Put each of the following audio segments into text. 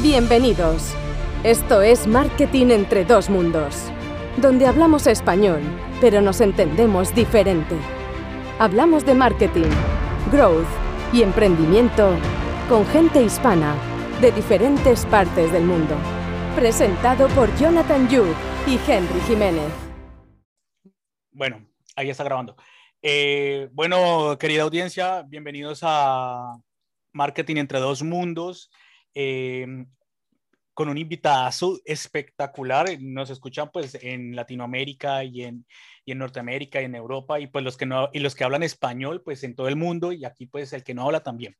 Bienvenidos. Esto es Marketing entre dos mundos, donde hablamos español, pero nos entendemos diferente. Hablamos de marketing, growth y emprendimiento con gente hispana de diferentes partes del mundo. Presentado por Jonathan Yu y Henry Jiménez. Bueno, ahí está grabando. Eh, bueno, querida audiencia, bienvenidos a Marketing entre dos mundos. Eh, con un invitado espectacular. Nos escuchan pues en Latinoamérica y en, y en Norteamérica y en Europa y pues los que no y los que hablan español pues en todo el mundo y aquí pues el que no habla también.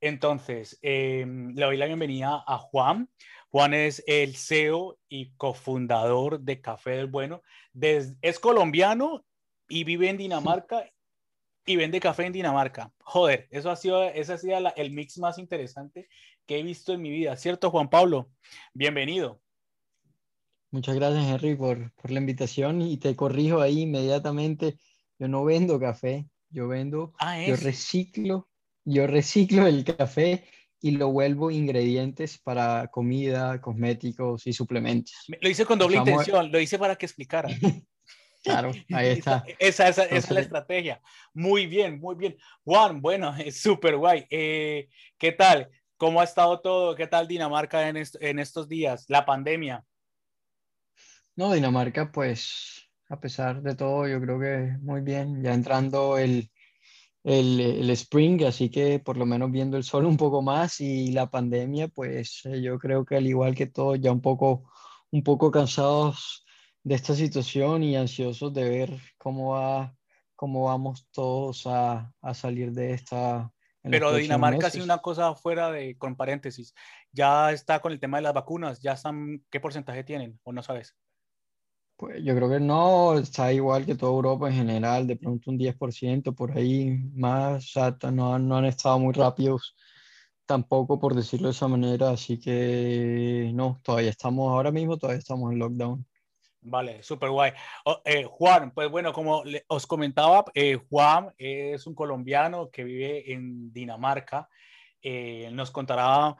Entonces, eh, le doy la bienvenida a Juan. Juan es el CEO y cofundador de Café del Bueno. es colombiano y vive en Dinamarca y vende café en Dinamarca. Joder, eso ha sido, ese ha sido el mix más interesante que he visto en mi vida, ¿cierto, Juan Pablo? Bienvenido. Muchas gracias, Henry, por, por la invitación y te corrijo ahí inmediatamente. Yo no vendo café, yo vendo, ah, yo reciclo, yo reciclo el café y lo vuelvo ingredientes para comida, cosméticos y suplementos. Lo hice con doble intención, lo hice para que explicara. Claro, ahí está. Esa, esa, esa, es la estrategia. Muy bien, muy bien. Juan, bueno, es súper guay. Eh, ¿Qué tal? ¿Cómo ha estado todo? ¿Qué tal Dinamarca en, en estos días? La pandemia. No, Dinamarca, pues, a pesar de todo, yo creo que muy bien. Ya entrando el, el, el, spring, así que por lo menos viendo el sol un poco más y la pandemia, pues eh, yo creo que al igual que todos, ya un poco, un poco cansados de esta situación y ansiosos de ver cómo va, cómo vamos todos a, a salir de esta pero Dinamarca sí una cosa fuera de, con paréntesis, ya está con el tema de las vacunas, ya están, ¿qué porcentaje tienen o no sabes? Pues yo creo que no, está igual que toda Europa en general, de pronto un 10% por ahí más, o no, no han estado muy rápidos tampoco, por decirlo de esa manera, así que no, todavía estamos, ahora mismo todavía estamos en lockdown. Vale, súper guay. Oh, eh, Juan, pues bueno, como os comentaba, eh, Juan es un colombiano que vive en Dinamarca. Eh, nos contará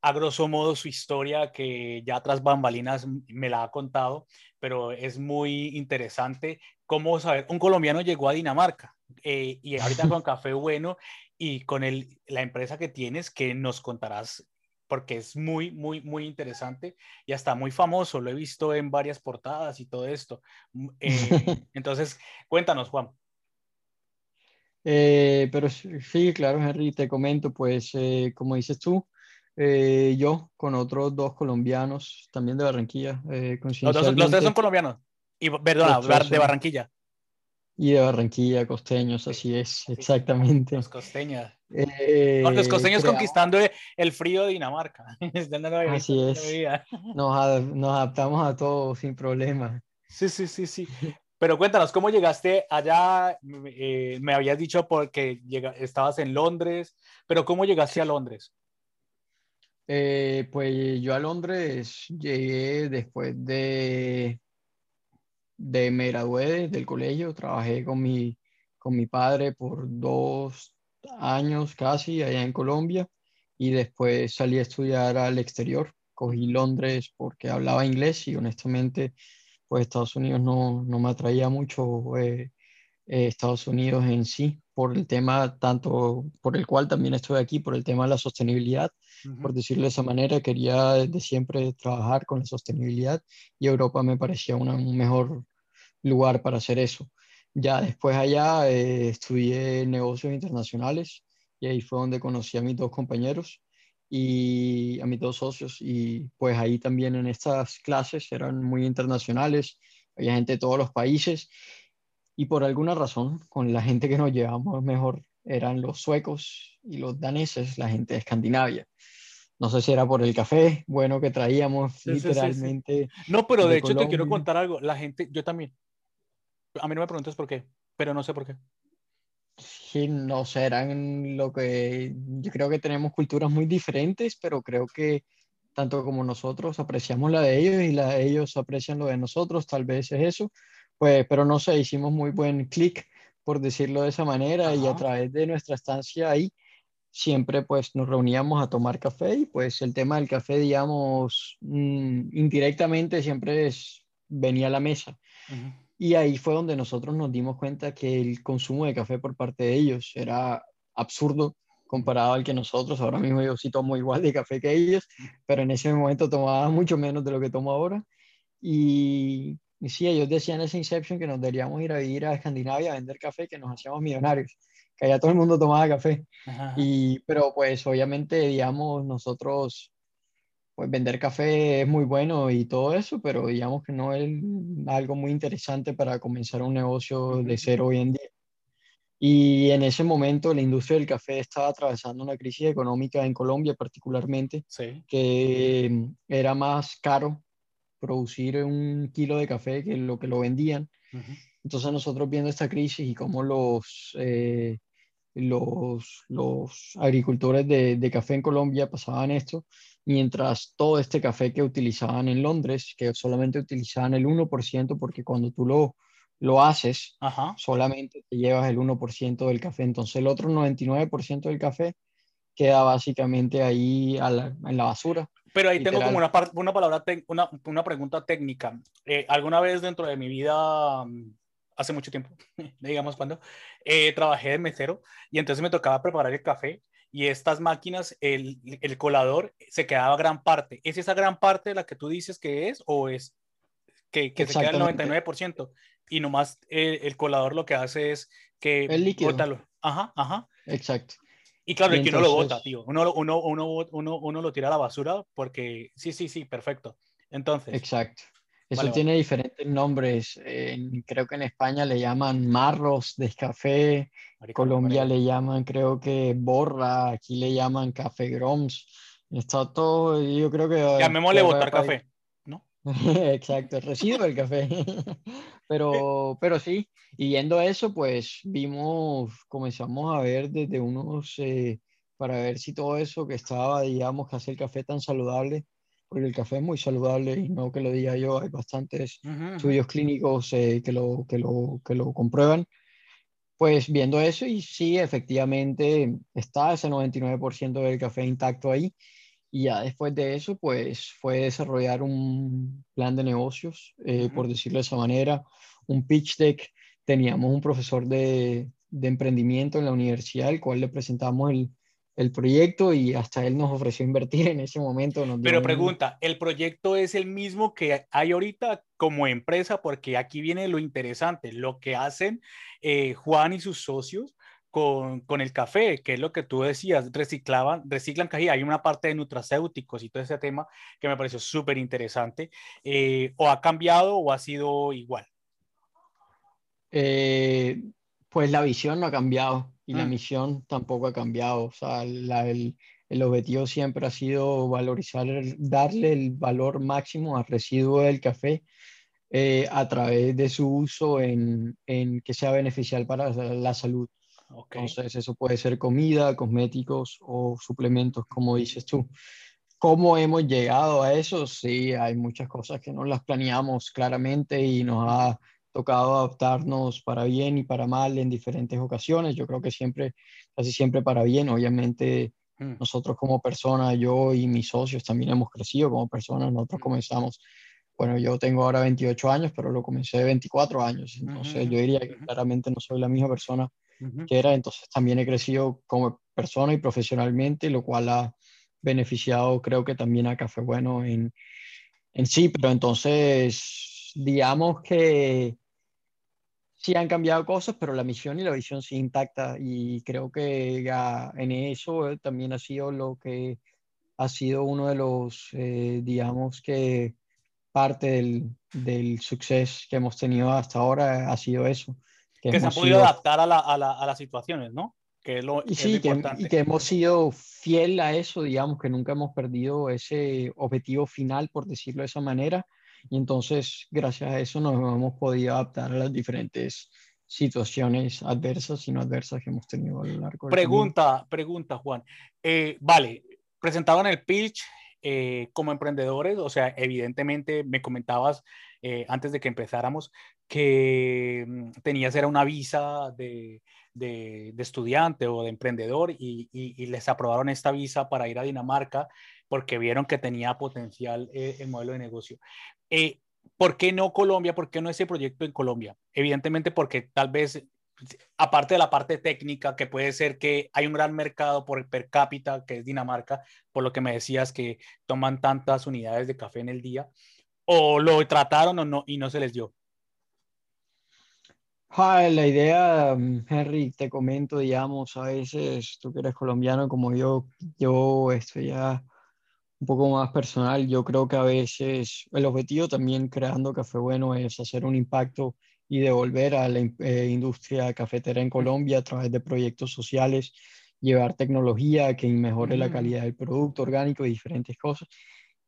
a grosso modo su historia que ya tras bambalinas me la ha contado, pero es muy interesante cómo saber, un colombiano llegó a Dinamarca y ahorita con Café Bueno y con el, la empresa que tienes que nos contarás porque es muy, muy, muy interesante y hasta muy famoso. Lo he visto en varias portadas y todo esto. Mm, eh, entonces, cuéntanos, Juan. Eh, pero sí, claro, Henry, te comento, pues, eh, como dices tú, yo con otros dos colombianos, también de Barranquilla. Los, los, tres son colombianos. Y, perdona, de Barranquilla. Y de Barranquilla, costeños, así es, exactamente. Los costeños. Eh, los costeños conquistando el frío de Dinamarca. así es. Nos, adaptamos a todo sin problema. Sí, sí, sí, sí. Pero cuéntanos, ¿cómo llegaste allá? Eh, me habías dicho porque estabas en Londres, pero ¿cómo llegaste a Londres? Eh, pues yo a Londres llegué después de de me gradué del colegio, trabajé con mi, con mi padre por dos años casi allá en Colombia y después salí a estudiar al exterior. Cogí Londres porque hablaba inglés y honestamente pues Estados Unidos no, no me atraía mucho eh, eh, Estados Unidos en sí por el tema tanto por el cual también estoy aquí, por el tema de la sostenibilidad, por decirlo de esa manera, quería desde siempre trabajar con la sostenibilidad y Europa me parecía un mejor lugar para hacer eso. Ya después allá eh, estudié negocios internacionales y ahí fue donde conocí a mis dos compañeros y a mis dos socios y pues ahí también en estas clases eran muy internacionales, había gente de todos los países y por alguna razón con la gente que nos llevamos mejor eran los suecos y los daneses, la gente de Escandinavia. No sé si era por el café bueno que traíamos literalmente. no, pero de, hecho te quiero contar algo. La gente, yo también, a mí no me preguntas por qué, pero no sé por qué. Sí, no serán lo que yo creo que tenemos culturas muy diferentes, pero creo que tanto como nosotros apreciamos la de ellos y la de ellos aprecian lo de nosotros, tal vez es eso, pues, pero no sé, hicimos muy buen clic, por decirlo de esa manera, y a través de nuestra estancia ahí, siempre pues nos reuníamos a tomar café y pues el tema del café, digamos, mm, indirectamente siempre es, venía a la mesa. Y ahí fue donde nosotros nos dimos cuenta que el consumo de café por parte de ellos era absurdo comparado al que nosotros. Ahora mismo yo sí tomo igual de café que ellos, pero en ese momento tomaba mucho menos de lo que tomo ahora. Y, y sí, ellos decían en ese Inception que nos deberíamos ir a vivir a Escandinavia a vender café, que nos hacíamos millonarios, que allá todo el mundo tomaba café. Y, pero pues obviamente, digamos, nosotros, pues vender café es muy bueno y todo eso, pero digamos que no es algo muy interesante para comenzar un negocio de cero hoy en día. Y en ese momento la industria del café estaba atravesando una crisis económica en Colombia particularmente, que mm, era más caro producir un kilo de café que lo que lo vendían. Entonces nosotros viendo esta crisis y cómo los, eh, los, los, agricultores de, de, café en Colombia pasaban esto, mientras todo este café que utilizaban en Londres, que solamente utilizaban el 1%, porque cuando tú lo, lo haces, solamente te llevas el 1% del café. Entonces el otro 99% del café queda básicamente ahí en la basura. Pero ahí tengo como una, una palabra, una, una, pregunta técnica. Eh, alguna vez dentro de mi vida, mm, hace mucho tiempo, digamos cuando, eh, trabajé de mesero y entonces me tocaba preparar el café y estas máquinas, el, el colador se quedaba gran parte. ¿Es esa gran parte la que tú dices que es o es que, que se queda el 99%? y nomás el, el, colador lo que hace es que... El líquido. Ajá, ajá. Exacto. Y claro, y que uno lo bota, tío. Uno, uno, uno, uno, lo tira a la basura porque sí, sí, sí, perfecto. Entonces. Exacto. Eso tiene diferentes nombres. creo que en España le llaman marros de café. Colombia le llaman, creo que borra. Aquí le llaman café groms. Está todo, yo creo que... Llamémosle botar café. Exacto, el residuo del café. pero, pero sí, y viendo eso, pues vimos, comenzamos a ver desde unos, eh, para ver si todo eso que estaba, digamos, que hace el café tan saludable, porque el café es muy saludable y no que lo diga yo, hay bastantes estudios clínicos eh, que, lo, que, lo, que lo comprueban. Pues viendo eso y sí, efectivamente está ese 99% del café intacto ahí y ya después de eso, pues fue desarrollar un plan de negocios, eh, por decirlo de esa manera, un pitch deck. Teníamos un profesor de, de emprendimiento en la universidad, al cual le presentamos el, el, proyecto y hasta él nos ofreció invertir en ese momento. Pero pregunta, ¿el proyecto es el mismo que hay ahorita como empresa? Porque aquí viene lo interesante, lo que hacen eh, Juan y sus socios con, con, el café, que es lo que tú decías, reciclaban, reciclan café, hay una parte de nutracéuticos y todo ese tema que me pareció súper interesante, eh, o ha cambiado o ha sido igual. Eh, pues la visión no ha cambiado y la mm. misión tampoco ha cambiado, o sea, el, el, objetivo siempre ha sido valorizar, darle el valor máximo al residuo del café eh, a través de su uso en, en que sea beneficial para la salud. Entonces, eso puede ser comida, cosméticos o suplementos, como dices tú. ¿Cómo hemos llegado a eso? Sí, hay muchas cosas que no las planeamos claramente y nos ha tocado adaptarnos para bien y para mal en diferentes ocasiones. Yo creo que siempre, casi siempre para bien. Obviamente, mm. nosotros como personas, yo y mis socios también hemos crecido como personas. Nosotros mm. comenzamos, bueno, yo tengo ahora 28 años, pero lo comencé de 24 años. Entonces, yo diría que claramente no soy la misma persona que era. Entonces también he crecido como persona y profesionalmente, lo cual ha beneficiado creo que también a Café Bueno en, en sí, pero entonces digamos que sí han cambiado cosas, pero la misión y la visión sí intacta y creo que ya en eso también ha sido lo que ha sido uno de los, eh, digamos que parte del, del suceso que hemos tenido hasta ahora ha sido eso, que, se han podido adaptar a, la, a, la, a, las situaciones, ¿no? Que es lo, y sí, que, y que hemos sido fiel a eso, digamos, que nunca hemos perdido ese objetivo final, por decirlo de esa manera. Y entonces, gracias a eso, nos hemos podido adaptar a las diferentes situaciones adversas y no adversas que hemos tenido a lo largo del Pregunta, pregunta, Juan. Eh, vale, presentaban el pitch eh, como emprendedores, o sea, evidentemente me comentabas eh, antes de que empezáramos que mm, tenías era una visa de, de, estudiante o de emprendedor y, y, les aprobaron esta visa para ir a Dinamarca porque vieron que tenía potencial eh, el modelo de negocio. Eh, ¿Por qué no Colombia? ¿Por qué no ese proyecto en Colombia? Evidentemente porque tal vez, aparte de la parte técnica, que puede ser que hay un gran mercado por per cápita, que es Dinamarca, por lo que me decías que toman tantas unidades de café en el día, o lo trataron o no y no se les dio. La idea, mm, Henry, te comento, digamos, a veces tú que eres colombiano como yo, yo estoy ya un poco más personal, yo creo que a veces el objetivo también creando Café Bueno es hacer un impacto y devolver a la eh, industria cafetera en Colombia a través de proyectos sociales, llevar tecnología que mejore la mm. calidad del producto orgánico y diferentes cosas.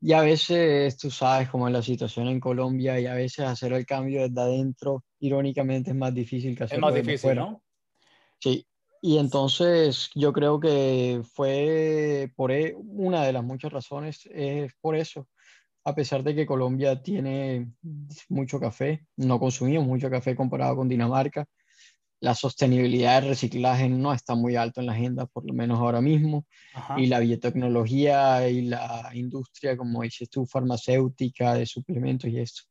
Y a veces, tú sabes cómo es la situación en Colombia y a veces hacer el cambio desde adentro, irónicamente, es más difícil que hacerlo Es más difícil, ¿no? Sí, y entonces yo creo que fue por e, una de las muchas razones, es por eso, a pesar de que Colombia tiene mucho café, no consumimos mucho café comparado con Dinamarca, la sostenibilidad del reciclaje no está muy alto en la agenda, por lo menos ahora mismo, y la biotecnología y la industria, como dices tú, farmacéutica, de suplementos y esto,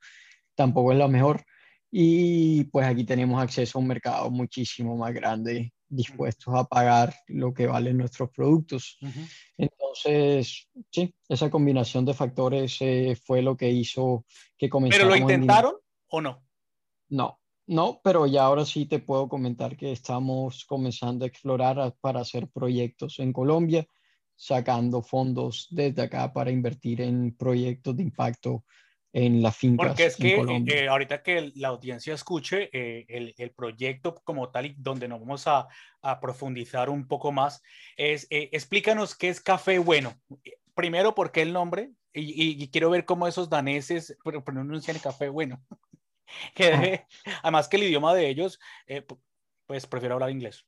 tampoco es lo mejor. Y pues aquí tenemos acceso a un mercado muchísimo más grande dispuestos a pagar lo que valen nuestros productos. Entonces, sí, esa combinación de factores eh, fue lo que hizo que comenzara. ¿Pero lo intentaron o no? No, no, pero ya ahora sí te puedo comentar que estamos comenzando a explorar para hacer proyectos en Colombia, sacando fondos desde acá para invertir en proyectos de impacto en la finca. Porque es que eh, ahorita que la audiencia escuche eh, el, el, proyecto como tal y donde nos vamos a, a profundizar un poco más, es eh, explícanos qué es café bueno. Primero, ¿por qué el nombre? Y, y, quiero ver cómo esos daneses pronuncian el café bueno. que, además que el idioma de ellos, pues prefiero hablar inglés.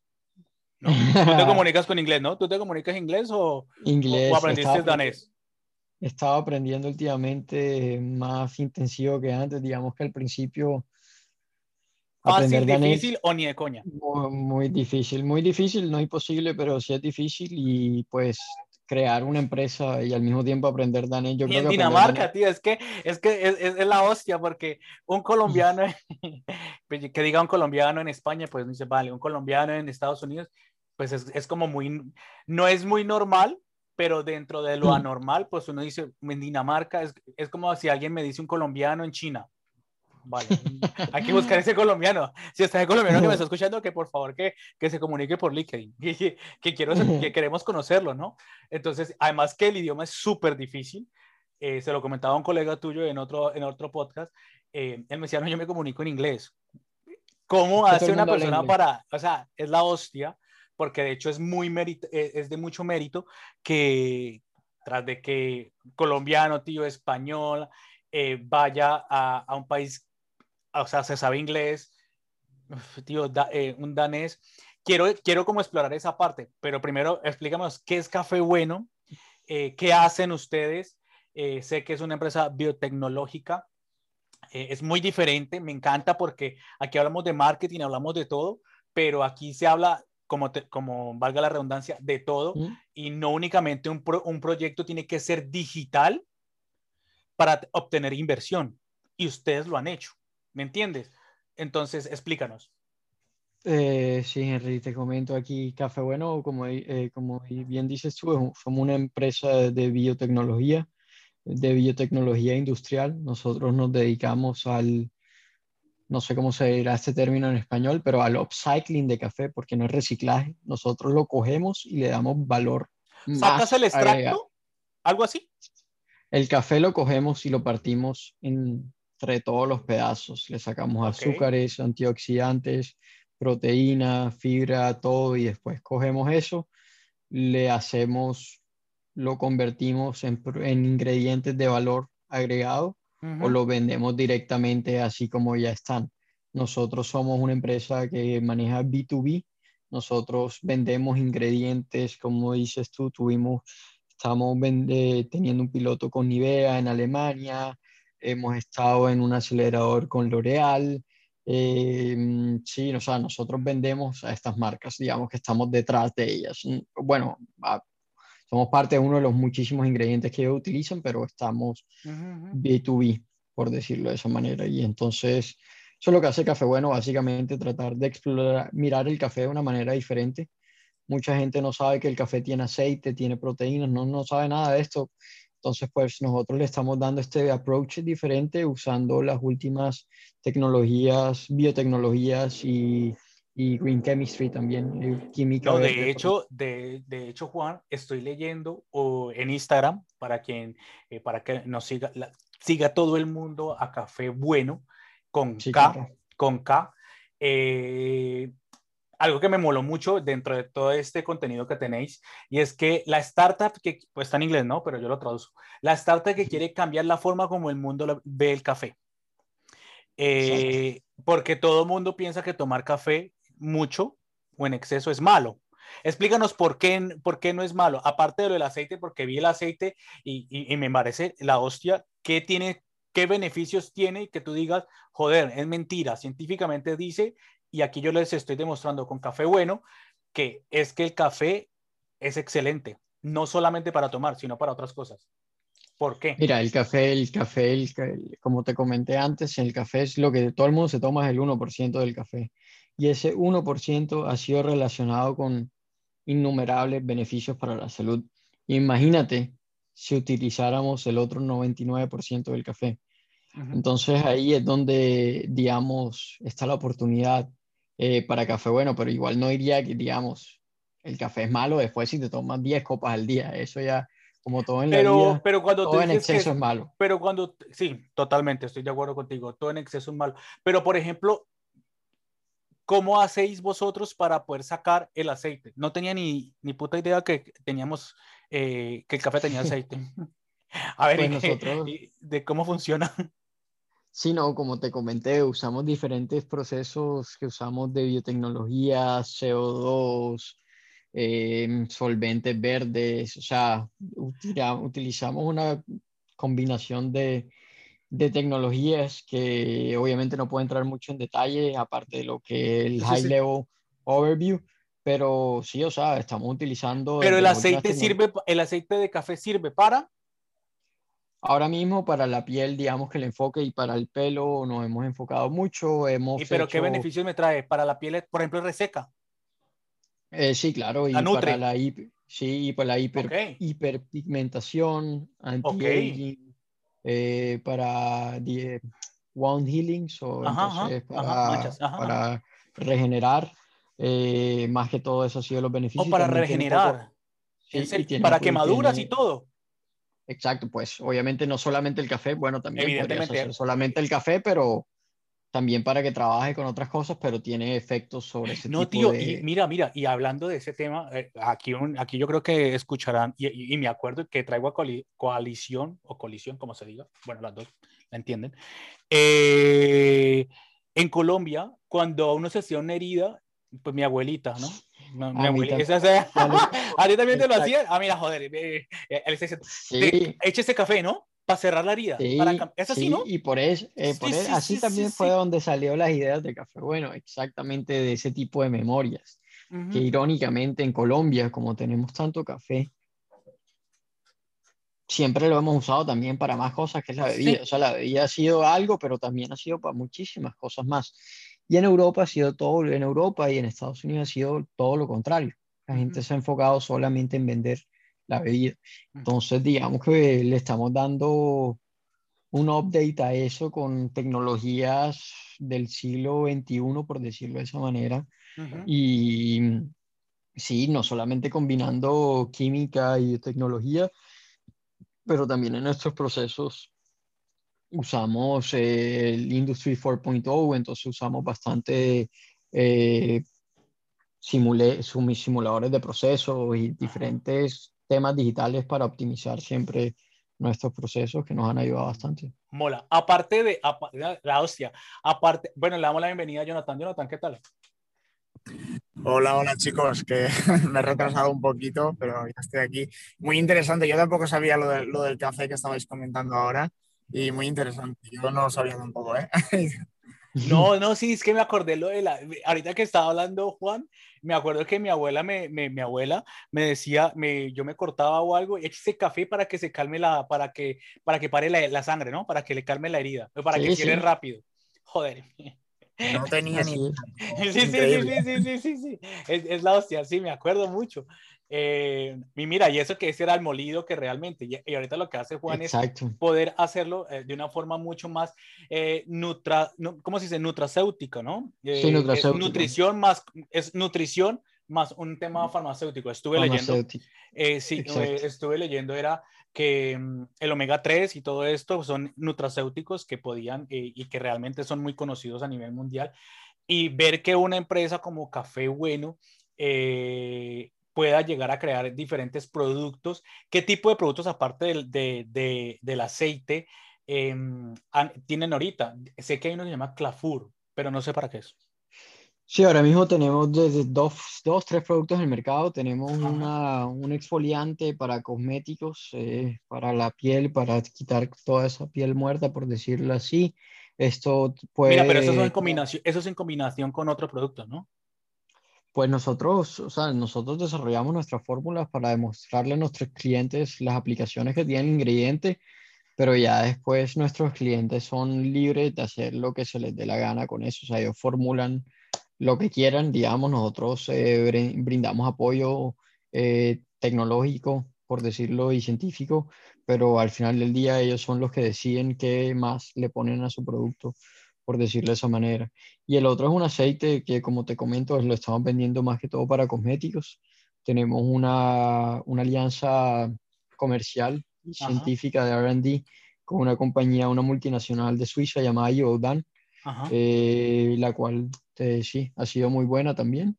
¿no? Tú te comunicas con inglés, ¿no? ¿Tú te comunicas inglés o, inglés, o aprendiste danés? he estado aprendiendo últimamente más intensivo que antes. Digamos que al principio. ¿Fácil, difícil o ni de coña? Muy, difícil, muy difícil, no imposible, pero sí es difícil y pues crear una empresa y al mismo tiempo aprender danés. Yo y en Dinamarca, tío, es que, es, que es, es, la hostia porque un colombiano, pues, que diga un colombiano en España, pues dice, vale, un colombiano en Estados Unidos, pues es, es como muy, no es muy normal, pero dentro de lo mm. anormal, pues uno dice, en Dinamarca es, es como si alguien me dice un colombiano en China. Vale, hay que buscar ese colombiano. Si está el colombiano que me está escuchando, que por favor que, que se comunique por LinkedIn, que, que, quiero, que queremos conocerlo, ¿no? Entonces, además que el idioma es súper difícil, eh, se lo comentaba un colega tuyo en otro, en otro podcast, eh, él me decía, no, yo me comunico en inglés. ¿Cómo hace una persona para, o sea, es la hostia, porque de hecho es, muy mérito, eh, es de mucho mérito que tras de que colombiano, tío, español, eh, vaya a, a, un país, o sea, se sabe inglés, tío, eh, un danés. Quiero, quiero como explorar esa parte, pero primero explícanos qué es Café Bueno, qué hacen ustedes. sé que es una empresa biotecnológica, es muy diferente, me encanta porque aquí hablamos de marketing, hablamos de todo, pero aquí se habla como, como valga la redundancia, de todo y no únicamente un, un proyecto tiene que ser digital para obtener inversión. Y ustedes lo han hecho, ¿me entiendes? Entonces, explícanos. Eh, sí, Henry, te comento aquí, Café Bueno, como, eh, como bien dices tú, somos una empresa de biotecnología, de biotecnología industrial. Nosotros nos dedicamos al, no sé cómo se dirá este término en español, pero al upcycling de café, porque no es reciclaje. Nosotros lo cogemos y le damos valor. ¿Sacas el extracto? ¿Algo así? El café lo cogemos y lo partimos entre todos los pedazos. Le sacamos azúcares, antioxidantes, proteína, fibra, todo, y después cogemos eso, le hacemos, lo convertimos en, en ingredientes de valor agregado o lo vendemos directamente así como ya están. Nosotros somos una empresa que maneja B2B. Nosotros vendemos ingredientes, como dices tú, tuvimos, estamos teniendo un piloto con Nivea en Alemania, hemos estado en un acelerador con L'Oreal, Eh, sí, o sea, nosotros vendemos a estas marcas, digamos que estamos detrás de ellas. Bueno, somos parte de uno de los muchísimos ingredientes que ellos utilizan, pero estamos B2B, por decirlo de esa manera. Y entonces, eso es lo que hace Café Bueno, básicamente tratar de explorar, mirar el café de una manera diferente. Mucha gente no sabe que el café tiene aceite, tiene proteínas, no, no sabe nada de esto. Entonces, pues nosotros le estamos dando este approach diferente usando las últimas tecnologías, biotecnologías y, y green chemistry también, eh, química. No, de hecho, de, de, hecho, Juan, estoy leyendo o en Instagram para quien, eh, para que nos siga, siga todo el mundo a Café Bueno con K, con K. Eh, algo que me moló mucho dentro de todo este contenido que tenéis, y es que la startup, que pues está en inglés, ¿no? Pero yo lo traduzco, la startup que quiere cambiar la forma como el mundo ve el café. Eh, porque todo mundo piensa que tomar café mucho o en exceso es malo. Explícanos por qué, por qué no es malo, aparte de lo del aceite, porque vi el aceite y, y, y me parece la hostia, ¿qué tiene qué beneficios tiene que tú digas, joder, es mentira, científicamente dice y aquí yo les estoy demostrando con café bueno que es que el café es excelente, no solamente para tomar, sino para otras cosas. ¿Por qué? Mira, el café, el café, el, como te comenté antes, el café es lo que todo el mundo se toma, es el 1% del café. Y ese 1% ha sido relacionado con innumerables beneficios para la salud. Imagínate si utilizáramos el otro 99% del café. Entonces ahí es donde, digamos, está la oportunidad eh, para café bueno, pero igual no diría que, digamos, el café es malo después si te tomas 10 copas al día. Eso ya, como todo en la vida, pero cuando todo en exceso es, malo. Pero cuando, sí, totalmente, estoy de acuerdo contigo, todo en exceso es malo. Pero, por ejemplo, ¿cómo hacéis vosotros para poder sacar el aceite? No tenía ni, ni puta idea que teníamos, eh, que el café tenía aceite. A ver, pues nosotros... de cómo funciona. Sí, no, como te comenté, usamos diferentes procesos que usamos de biotecnología, CO2, em, solventes verdes, o sea, utilizamos una combinación de, de, tecnologías que obviamente no puedo entrar mucho en detalle, aparte de lo que el high level overview, pero sí, o sea, estamos utilizando... Pero el aceite sirve, el aceite de café sirve para Ahora mismo para la piel, digamos que el enfoque y para el pelo nos hemos enfocado mucho. Hemos ¿Y pero qué beneficios me trae? ¿Para la piel, por ejemplo, reseca? Eh, sí, claro. Y para la, sí, para la hiper, hiperpigmentación, anti-aging, eh, para wound healing, o para, regenerar. Eh, más que todo eso ha sido los beneficios. O para regenerar. para quemaduras y todo. Exacto, pues obviamente no solamente el café, bueno, también hacer solamente el café, pero también para que trabaje con otras cosas, pero tiene efectos sobre ese no, tío, y mira, mira, y hablando de ese tema, eh, aquí, aquí yo creo que escucharán, y, me acuerdo que traigo a coalición, o colisión, como se diga, bueno, las dos la entienden. Eh, en Colombia, cuando uno se hacía una herida, pues mi abuelita, ¿no? No, mi abuelita. a ti también te lo hacía. Ah, mira, joder. Eh, sí. Eche ese café, ¿no? Para cerrar la herida. Sí, para... Es así, ¿no? Y por eso, eh, por eso así también fue donde salió las ideas de café. Bueno, exactamente de ese tipo de memorias. Que irónicamente en Colombia, como tenemos tanto café, siempre lo hemos usado también para más cosas que es la bebida. O sea, la bebida ha sido algo, pero también ha sido para muchísimas cosas más. Y en Europa ha sido todo, en Europa y en Estados Unidos ha sido todo lo contrario. La gente se ha enfocado solamente en vender la bebida. Entonces, digamos que le estamos dando un update a eso con tecnologías del siglo XXI, por decirlo de esa manera. Y sí, no solamente combinando química y tecnología, pero también en nuestros procesos usamos el Industry 4.0, entonces usamos bastante eh, simuladores de procesos y diferentes temas digitales para optimizar siempre nuestros procesos que nos han ayudado bastante. Mola. Aparte de la hostia, aparte, bueno, le damos la bienvenida a Jonathan. Jonathan, ¿qué tal? Hola, hola chicos, que me he retrasado un poquito, pero ya estoy aquí. Muy interesante, yo tampoco sabía lo, lo del café que estabais comentando ahora y muy interesante. Yo no sabía tampoco, ¿eh? No, no, sí, es que me acordé lo de la. Ahorita que estaba hablando Juan, me acuerdo que mi abuela me, me mi abuela me decía, me, yo me cortaba o algo, échese café para que se calme la, para que, para que pare la, la sangre, ¿no? Para que le calme la herida, para que cierre rápido. Joder. No tenía ni. Sí, sí, sí, sí, sí, sí, sí, Es, es, la hostia, sí, me acuerdo mucho. Eh, y mira, y eso que ese era el molido que realmente, y, ahorita lo que hace Juan es poder hacerlo eh, de una forma mucho más, eh, nutra, ¿cómo se dice? Nutracéutica, ¿no? Eh, sí, nutrición más, es nutrición más un tema farmacéutico. Estuve leyendo, eh, sí, estuve leyendo, era que mm, el omega 3 y todo esto son nutracéuticos que podían y que realmente son muy conocidos a nivel mundial. Y ver que una empresa como Café Bueno eh, pueda llegar a crear diferentes productos. ¿Qué tipo de productos, aparte del, de, del aceite, em, tienen ahorita? Sé que hay uno que se llama Clafur, pero no sé para qué es. Sí, ahora mismo tenemos desde dos, dos tres productos en el mercado. Tenemos una, un exfoliante para cosméticos, eh, para la piel, para quitar toda esa piel muerta, por decirlo así. Esto puede... Mira, pero eso es en combinación, eso es en combinación con otros productos, ¿no? Pues nosotros, o sea, nosotros desarrollamos nuestras fórmulas para demostrarle a nuestros clientes las aplicaciones que tienen ingredientes, pero ya después nuestros clientes son libres de hacer lo que se les dé la gana con eso. O sea, ellos formulan lo que quieran, digamos, nosotros eh, brindamos apoyo eh, tecnológico, por decirlo, y científico, pero al final del día ellos son los que deciden qué más le ponen a su producto por decirlo de esa manera. Y el otro es un aceite que, como te comento, lo estamos vendiendo más que todo para cosméticos. Tenemos una, una alianza comercial y científica de RD con una compañía, una multinacional de Suiza llamada Yodan, eh, la cual eh, sí, ha sido muy buena también.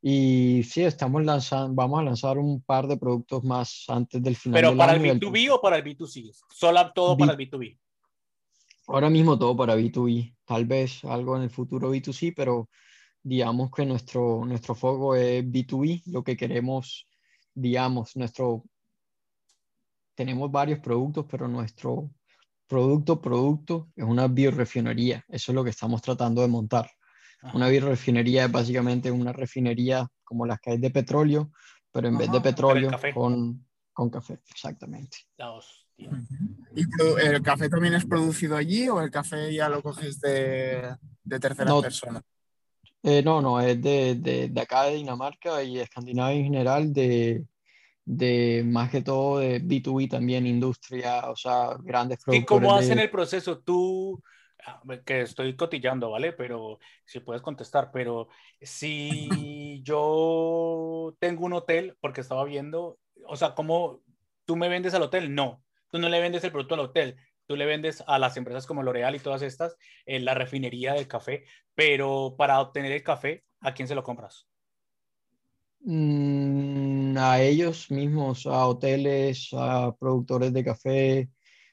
Y sí, estamos lanzando, vamos a lanzar un par de productos más antes del final. ¿Pero para el B2B o para el B2C? ¿Solo todo para el B2B? Ahora mismo todo para B2B, tal vez algo en el futuro B2C, pero digamos que nuestro, nuestro foco es B2B, lo que queremos, digamos, nuestro, tenemos varios productos, pero nuestro producto, producto es una biorefinería, eso es lo que estamos tratando de montar. Una biorefinería es básicamente una refinería como las que hay de petróleo, pero en vez de petróleo, con, con café, exactamente. ¿Y el café también es producido allí o el café ya lo coges de, de tercera persona? Eh, no, no, es de, de, de, acá de Dinamarca y Escandinavia en general, de, de más que todo de B2B también, industria, o sea, grandes productores. ¿Y cómo hacen el proceso? Tú, ah, que estoy cotillando, ¿vale? Pero si puedes contestar, pero si yo tengo un hotel, porque estaba viendo, o sea, ¿cómo tú me vendes al hotel? No, tú no le vendes el producto al hotel, tú le vendes a las empresas como L'Oreal y todas estas en la refinería del café, pero para obtener el café, ¿a quién se lo compras? Mm, a ellos mismos, a hoteles, a productores de café,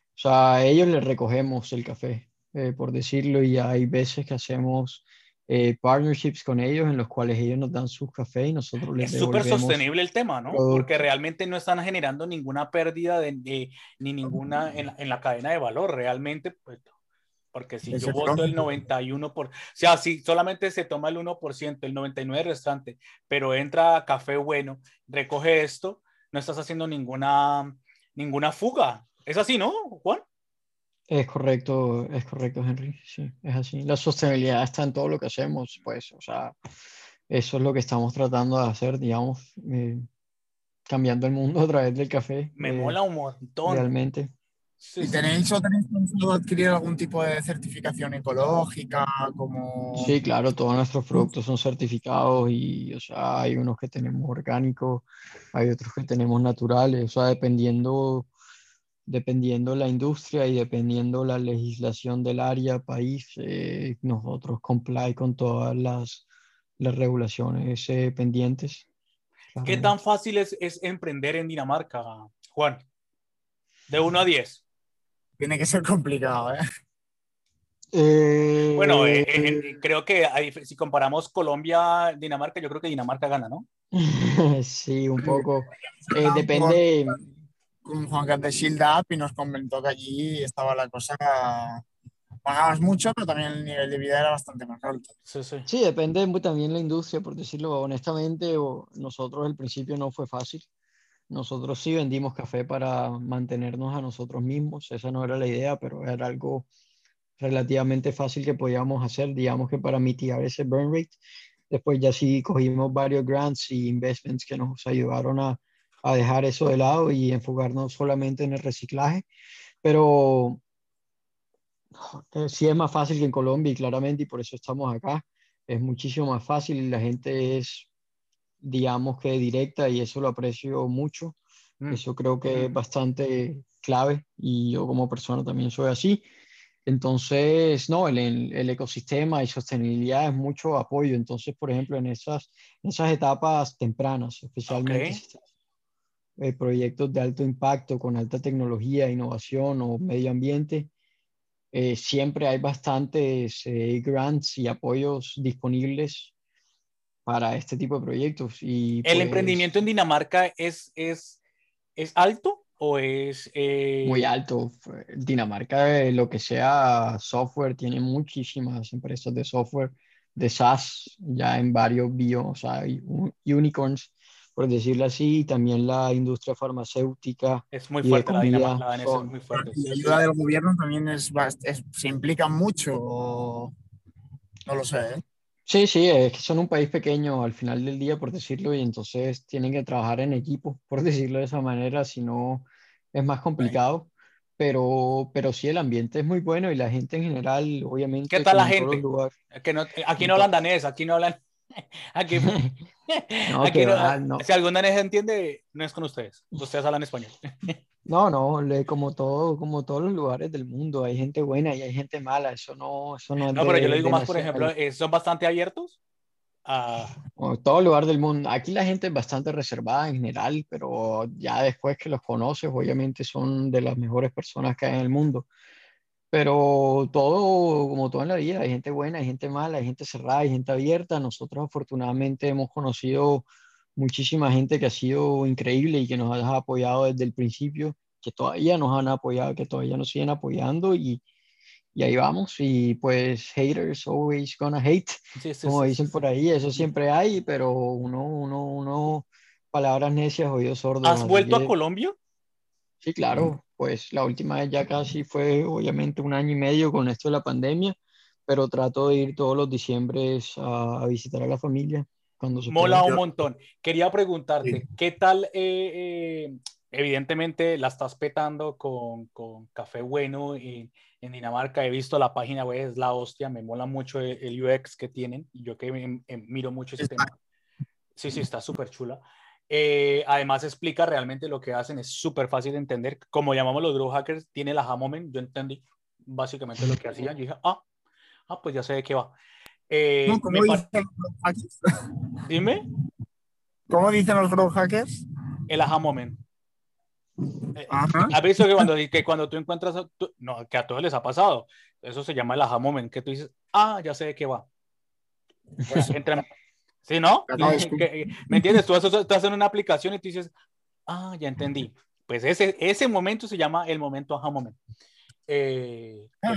o sea, a ellos les recogemos el café, eh, por decirlo, y hay veces que hacemos eh, partnerships con ellos en los cuales ellos nos dan su café y nosotros les Es súper sostenible el tema, ¿no? Porque realmente no están generando ninguna pérdida de, ni ninguna en, en, la cadena de valor, realmente, pues, porque si yo voto el 91%, por, o sea, si solamente se toma el 1%, el 99% restante, pero entra café bueno, recoge esto, no estás haciendo ninguna, ninguna fuga. ¿Es así, no, Juan? Es correcto, es correcto, Henry. Sí, es así. La sostenibilidad está en todo lo que hacemos, pues, o sea, eso es lo que estamos tratando de hacer, digamos, eh, cambiando el mundo a través del café. Me eh, mola un montón. Realmente. Sí, tenéis o tenéis pensado adquirir algún tipo de certificación ecológica? Como... Sí, claro, todos nuestros productos son certificados y, o sea, hay unos que tenemos orgánicos, hay otros que tenemos naturales, o sea, dependiendo dependiendo la industria y dependiendo la legislación del área, país, eh, nosotros comply con todas las, las regulaciones eh, pendientes. ¿Qué tan fácil es, es, emprender en Dinamarca, Juan? De 1 a 10. Tiene que ser complicado, ¿eh? eh bueno, creo que si comparamos Colombia, Dinamarca, yo creo que Dinamarca gana, ¿no? sí, un poco. depende con Juan Carlos de Shield Up y nos comentó que allí estaba la cosa pagabas mucho, pero también el nivel de vida era bastante más alto. Sí, sí. Sí, depende también la industria, por decirlo honestamente, o nosotros al principio no fue fácil. Nosotros sí vendimos café para mantenernos a nosotros mismos, esa no era la idea, pero era algo relativamente fácil que podíamos hacer, digamos que para mitigar ese burn rate. Después ya sí cogimos varios grants y investments que nos ayudaron a, a dejar eso de lado y enfocarnos solamente en el reciclaje. Pero eh, sí es más fácil que en Colombia y claramente y por eso estamos acá. Es muchísimo más fácil y la gente es, digamos que directa y eso lo aprecio mucho. Mm. Eso creo que es bastante clave y yo como persona también soy así. Entonces, no, el, el, ecosistema y sostenibilidad es mucho apoyo. Entonces, por ejemplo, en esas, en esas etapas tempranas, especialmente si estás- eh, proyectos de alto impacto con alta tecnología, innovación o medio ambiente, eh, siempre hay bastantes eh, grants y apoyos disponibles para este tipo de proyectos. Y, ¿El pues, emprendimiento en Dinamarca es, es, es alto o es... eh, muy alto. Dinamarca, eh, lo que sea software, tiene muchísimas empresas de software, de SaaS, ya en varios bio, o sea, hay un- unicorns, por decirlo así, y también la industria farmacéutica. Es muy fuerte la danesa es muy fuerte. Y la ayuda del gobierno también es, es- se implica mucho. o- No lo sé, ¿eh? Sí, sí, es que son un país pequeño al final del día, por decirlo, y entonces tienen que trabajar en equipo, por decirlo de esa manera, si no es más complicado. Pero, pero sí, el ambiente es muy bueno y la gente en general, obviamente. ¿Qué tal la gente? Que no- aquí no hablan danés, aquí no hablan... Aquí, No, aquí que no- va, no. Si algún danés entiende, no es con ustedes. Ustedes hablan español. No, no, como todo, como todos los lugares del mundo, hay gente buena y hay gente mala, eso no, eso no es No, pero de- yo le digo más, por ejemplo, eh, son bastante abiertos. a- o todo lugar del mundo. Aquí la gente es bastante reservada en general, pero ya después que los conoces, obviamente son de las mejores personas que hay en el mundo. Pero todo, como todo en la vida, hay gente buena, hay gente mala, hay gente cerrada, hay gente abierta. Nosotros afortunadamente hemos conocido muchísima gente que ha sido increíble y que nos ha apoyado desde el principio, que todavía nos han apoyado, que todavía nos siguen apoyando y, y ahí vamos. Y pues haters always gonna hate, sí, sí, como sí, dicen por ahí, eso siempre hay, pero uno, uno, uno, palabras necias, oídos sordos. ¿Has vuelto a que- Colombia? Sí, claro, pues la última vez ya casi fue obviamente un año y medio con esto de la pandemia, pero trato de ir todos los diciembres a, a visitar a la familia cuando se Mola pueda. un montón. Quería preguntarte, ¿qué tal? eh, eh, evidentemente la estás petando con, con Café Bueno en, en Dinamarca. He visto la página web, es la hostia, me mola mucho el, el UX que tienen. y Yo que me miro mucho ese tema. Sí, sí, está súper chula. Eh, además explica realmente lo que hacen, es súper fácil de entender. Como llamamos los Grow Hackers, tiene la aha moment, yo entendí básicamente lo que hacían. Yo dije, ah, ah, pues ya sé de qué va. Eh, ¿Cómo, dicen los grow hackers? Dime, ¿Cómo dicen los grow hackers? el aha moment. Eh, Ajá. ¿Has visto que cuando, que cuando tú encuentras, tú- no, que a todos les ha pasado, eso se llama el aha moment, que tú dices, ah, ya sé de qué va. Pues entra, ¿sí, no? De escuchar. Que- ¿Me entiendes? Tú estás en una aplicación y tú dices, ah, ya entendí. Pues ese, ese momento se llama el momento aha moment. Eh, Ah.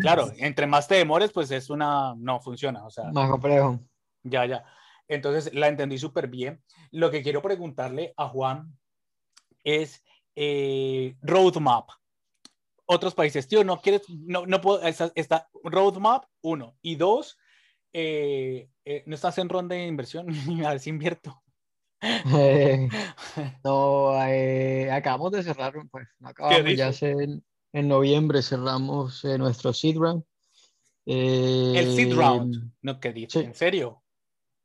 claro, entre más te demores, pues es una, no funciona, o sea, Más complejo. ya, ya. Entonces la entendí súper bien. Lo que quiero preguntarle a Juan es eh, roadmap. Otros países, tío, no quieres, no, no puedo, está, está roadmap, uno. Y dos, eh, eh, no estás en ronda de inversión, a ver si invierto. Eh, no, acabamos de cerrar, pues no acabamos, ya hace en, en noviembre cerramos nuestro seed round. El seed round. No, ¿qué dices? sí. ¿En serio?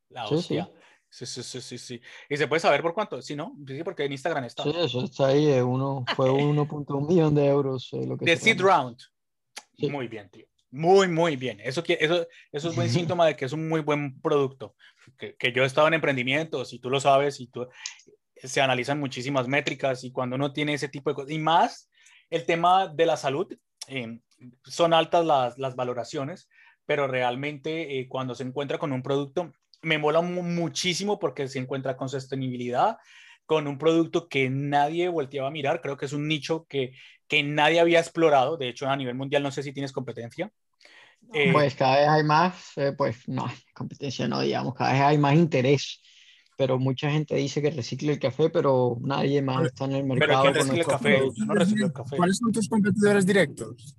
La Sí, hostia. Sí, sí, sí, sí, sí. ¿Y se puede saber por cuánto? Sí, ¿no? Sí, porque en Instagram está. Sí, eso está ahí, uno, fue 1.1 millón de euros lo que De Seed. Round. Muy bien, tío. Muy, muy bien. Eso, eso, eso es buen síntoma de que es un muy buen producto. Que, que yo he estado en emprendimientos y tú lo sabes y tú, se analizan muchísimas métricas y cuando uno tiene ese tipo de cosas, y más el tema de la salud, eh, son altas las, las valoraciones, pero realmente eh, cuando se encuentra con un producto, me mola mu- muchísimo porque se encuentra con sostenibilidad, con un producto que nadie volteaba a mirar. Creo que es un nicho que, que nadie había explorado. De hecho, a nivel mundial no sé si tienes competencia. Eh, pues cada vez hay más, eh, pues no, competencia no, digamos, cada vez hay más interés. Pero mucha gente dice que recicle el café, pero nadie más está en el mercado. Pero ¿quién el café? no reciclo el café. ¿Cuáles son tus competidores directos?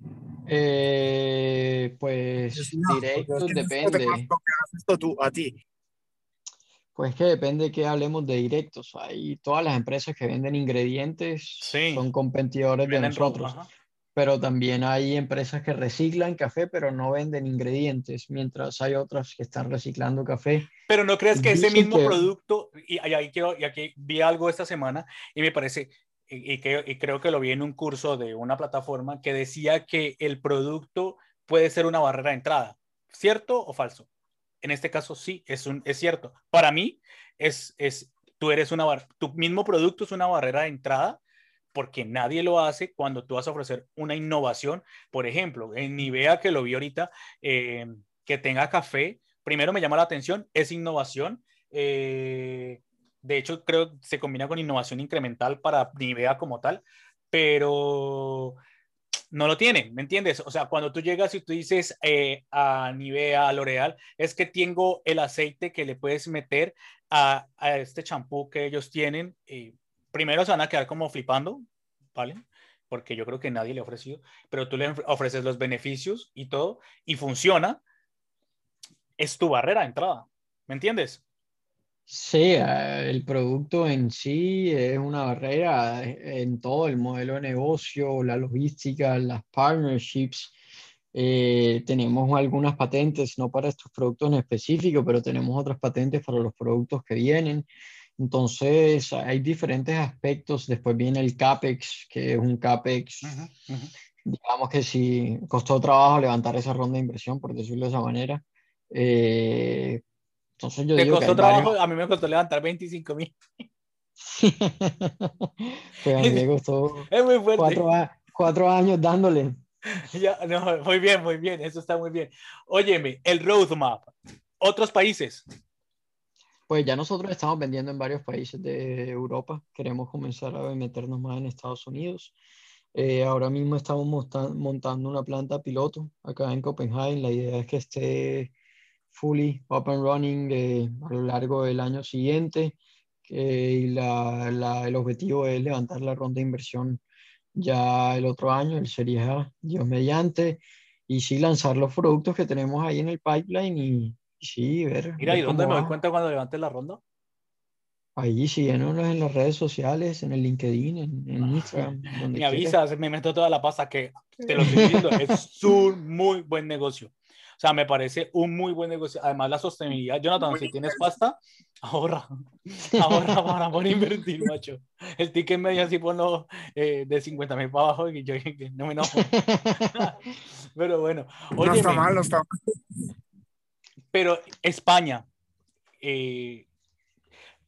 Eh, pues directos depende. Esto tú, a ti. Pues que depende que hablemos de directos. Hay todas las empresas que venden ingredientes son competidores de nosotros. Pero también hay empresas que reciclan café, pero no venden ingredientes, mientras hay otras que están reciclando café. Pero no crees que ese mismo producto, y, ahí quiero, y aquí vi algo esta semana y me parece, y, que, y creo que lo vi en un curso de una plataforma que decía que el producto puede ser una barrera de entrada. ¿Cierto o falso? En este caso sí, es, un, es cierto. Para mí, es, es, tú eres una tu mismo producto es una barrera de entrada porque nadie lo hace cuando tú vas a ofrecer una innovación. Por ejemplo, en Nivea, que lo vi ahorita, eh, que tenga café, primero me llama la atención, es innovación. Eh, de hecho, creo que se combina con innovación incremental para Nivea como tal, pero no lo tienen, ¿me entiendes? O sea, cuando tú llegas y tú dices eh, a Nivea, a L'Oreal, es que tengo el aceite que le puedes meter a, este champú que ellos tienen. Y primero se van a quedar como flipando, ¿vale? Porque yo creo que nadie le ha ofrecido, pero tú le ofreces los beneficios y todo, y funciona. Es tu barrera de entrada, ¿me entiendes? Sí, eh, el producto en sí es una barrera eh, en todo el modelo de negocio, la logística, las partnerships. Eh, tenemos algunas patentes, no para estos productos en específico, pero tenemos otras patentes para los productos que vienen. Entonces, hay diferentes aspectos. Después viene el CAPEX, que es un CAPEX, digamos que si costó trabajo levantar esa ronda de inversión, por decirlo de esa manera. Eh, entonces yo digo costó trabajo? A mí me costó levantar 25 mil. pues a mí me costó es muy fuerte. Cuatro, años dándole. Ya, no, muy bien, muy bien, eso está muy bien. Óyeme, el roadmap, otros países. Pues ya nosotros estamos vendiendo en varios países de Europa, queremos comenzar a meternos más en Estados Unidos. Eh, ahora mismo estamos montando una planta piloto acá en Copenhague. La idea es que esté fully up and running eh, a lo largo del año siguiente. y la, la, el objetivo es levantar la ronda de inversión ya el otro año, el Serie A, Dios mediante, y sí lanzar los productos que tenemos ahí en el pipeline y, sí ver. Mira, ¿y dónde me doy cuenta cuando levantes la ronda? Ahí síguenos en las redes sociales, en el LinkedIn, en, en Instagram. me avisas, me meto toda la pasta que te lo estoy diciendo. es un muy buen negocio. O sea, me parece un muy buen negocio. Además, la sostenibilidad. Jonathan, si tienes pasta, ahorra. Ahorra para poder invertir, macho. El ticket medio así ponlo eh, de 50 mil para abajo y yo no me enojo. Pero bueno. no está mal, no está mal. Pero España. Eh,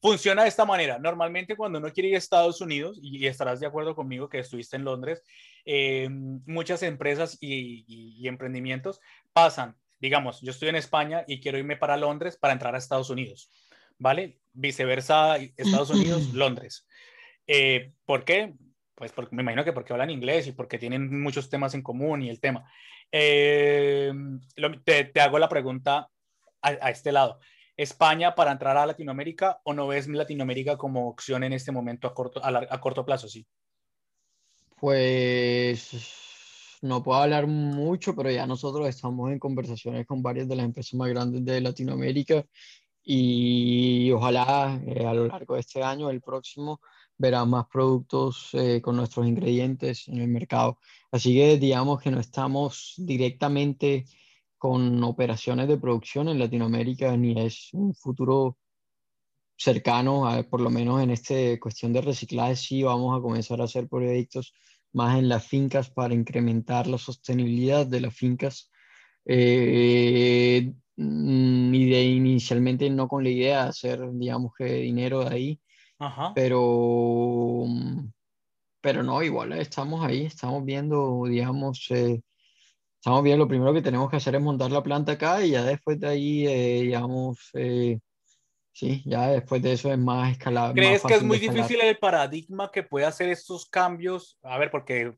funciona de esta manera. Normalmente cuando uno quiere ir a Estados Unidos, y estarás de acuerdo conmigo que estuviste en Londres, eh, muchas empresas y, emprendimientos pasan, digamos, yo estoy en España y quiero irme para Londres para entrar a Estados Unidos, ¿vale? Viceversa, Estados Unidos, Londres. Eh, ¿Por qué? Pues porque me imagino que porque hablan inglés y porque tienen muchos temas en común y el tema. Eh, te, hago la pregunta a, este lado. ¿España para entrar a Latinoamérica o no ves Latinoamérica como opción en este momento a corto, a corto plazo? Sí. Pues no puedo hablar mucho, pero ya nosotros estamos en conversaciones con varias de las empresas más grandes de Latinoamérica y ojalá eh, a lo largo de este año, el próximo, verán más productos eh, con nuestros ingredientes en el mercado. Así que digamos que no estamos directamente con operaciones de producción en Latinoamérica, ni es un futuro cercano, por lo menos en esta cuestión de reciclaje, sí vamos a comenzar a hacer proyectos más en las fincas para incrementar la sostenibilidad de las fincas. Eh, mm, y de inicialmente no con la idea de hacer, digamos que dinero de ahí, pero pero no, igual estamos ahí, estamos viendo, digamos, eh, estamos viendo, lo primero que tenemos que hacer es montar la planta acá y ya después de ahí, eh, digamos, sí, ya después de eso es más escalable. ¿Crees que es muy difícil el paradigma que puede hacer estos cambios? A ver, porque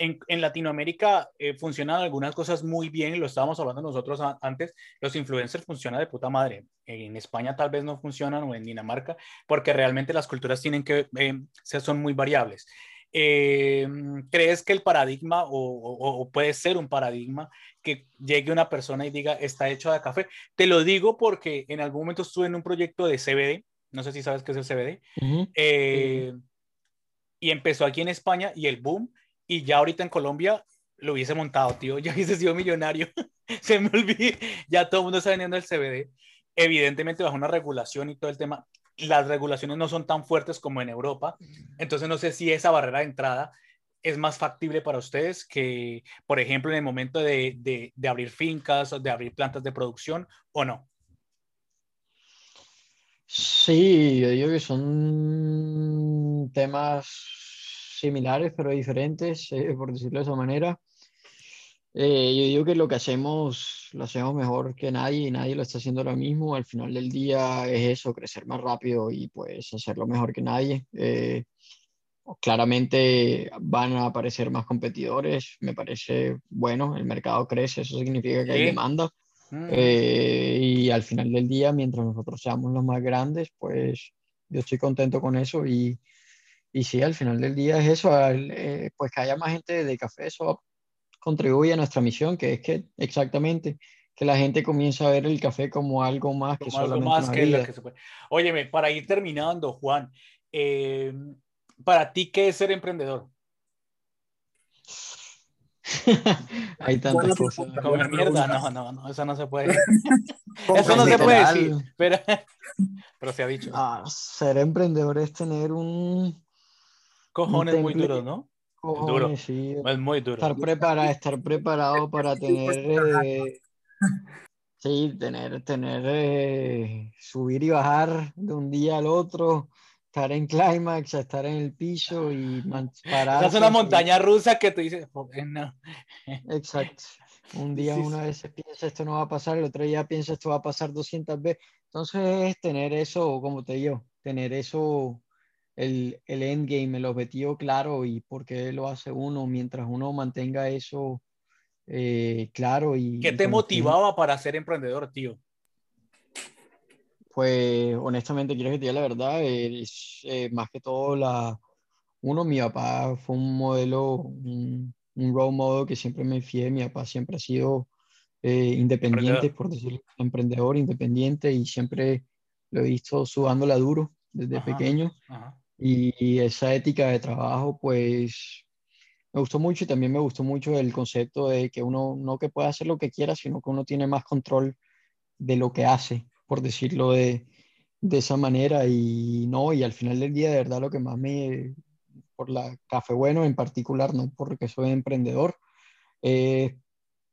en, en Latinoamérica eh, funcionan algunas cosas muy bien, lo estábamos hablando nosotros antes, los influencers funcionan de puta madre. En España tal vez no funcionan o en Dinamarca, porque realmente las culturas tienen que, eh, son muy variables. Eh, ¿Crees que el paradigma o, o, puede ser un paradigma que llegue una persona y diga está hecho de café? Te lo digo porque en algún momento estuve en un proyecto de CBD, no sé si sabes qué es el CBD, eh, y empezó aquí en España y el boom y ya ahorita en Colombia lo hubiese montado, tío, ya hubiese sido millonario. Se me olvidó, ya todo el mundo está vendiendo el CBD. Evidentemente bajo una regulación y todo el tema, las regulaciones no son tan fuertes como en Europa, entonces no sé si esa barrera de entrada es más factible para ustedes que, por ejemplo, en el momento de, de, abrir fincas, de abrir plantas de producción o no. Sí, yo digo que son temas similares pero diferentes, eh, por decirlo de esa manera. Eh, yo digo que lo que hacemos lo hacemos mejor que nadie y nadie lo está haciendo ahora mismo. Al final del día es eso, crecer más rápido y pues hacerlo mejor que nadie. Eh, claramente van a aparecer más competidores, me parece bueno, el mercado crece, eso significa que hay demanda. Mm. y al final del día, mientras nosotros seamos los más grandes, pues yo estoy contento con eso y, y sí, al final del día es eso, eh, pues que haya más gente de café, eso contribuye a nuestra misión, que es que exactamente que la gente comience a ver el café como algo más que solamente más una que vida. Que se puede. Óyeme, para ir terminando, Juan, eh, para ti, ¿qué es ser emprendedor? Hay tantas cosas. Comer mierda, no, no, no, eso no se puede. eso no se puede decir, pero, pero se ha dicho. Ah, ser emprendedor es tener un, Cojones muy duro, ¿no? Duro. Sí. Es muy duro. Estar, preparado, estar preparado para tener. Eh, sí, tener, tener. Eh, subir y bajar de un día al otro. Estar en clímax, estar en el piso y parar. Es una montaña rusa que te dices, no. Exacto. Un día una vez piensa esto no va a pasar, el otro día piensa esto va a pasar 200 veces. Entonces, tener eso, como te digo, tener eso el, el endgame, el objetivo claro y por qué lo hace uno mientras uno mantenga eso eh, claro. Y, ¿Qué te motivaba para ser emprendedor, tío? Pues honestamente, quiero que te diga la verdad, es eh, más que todo la... Uno, mi papá fue un modelo, un, role model que siempre me fié, mi papá siempre ha sido eh, independiente, por decirlo, emprendedor, independiente y siempre lo he visto sudándola duro desde pequeño. Ajá. Y esa ética de trabajo, pues me gustó mucho y también me gustó mucho el concepto de que uno no que pueda hacer lo que quiera, sino que uno tiene más control de lo que hace, por decirlo de, de esa manera. Y no, y al final del día, de verdad, lo que más me, por la Café Bueno en particular, no porque soy emprendedor, eh,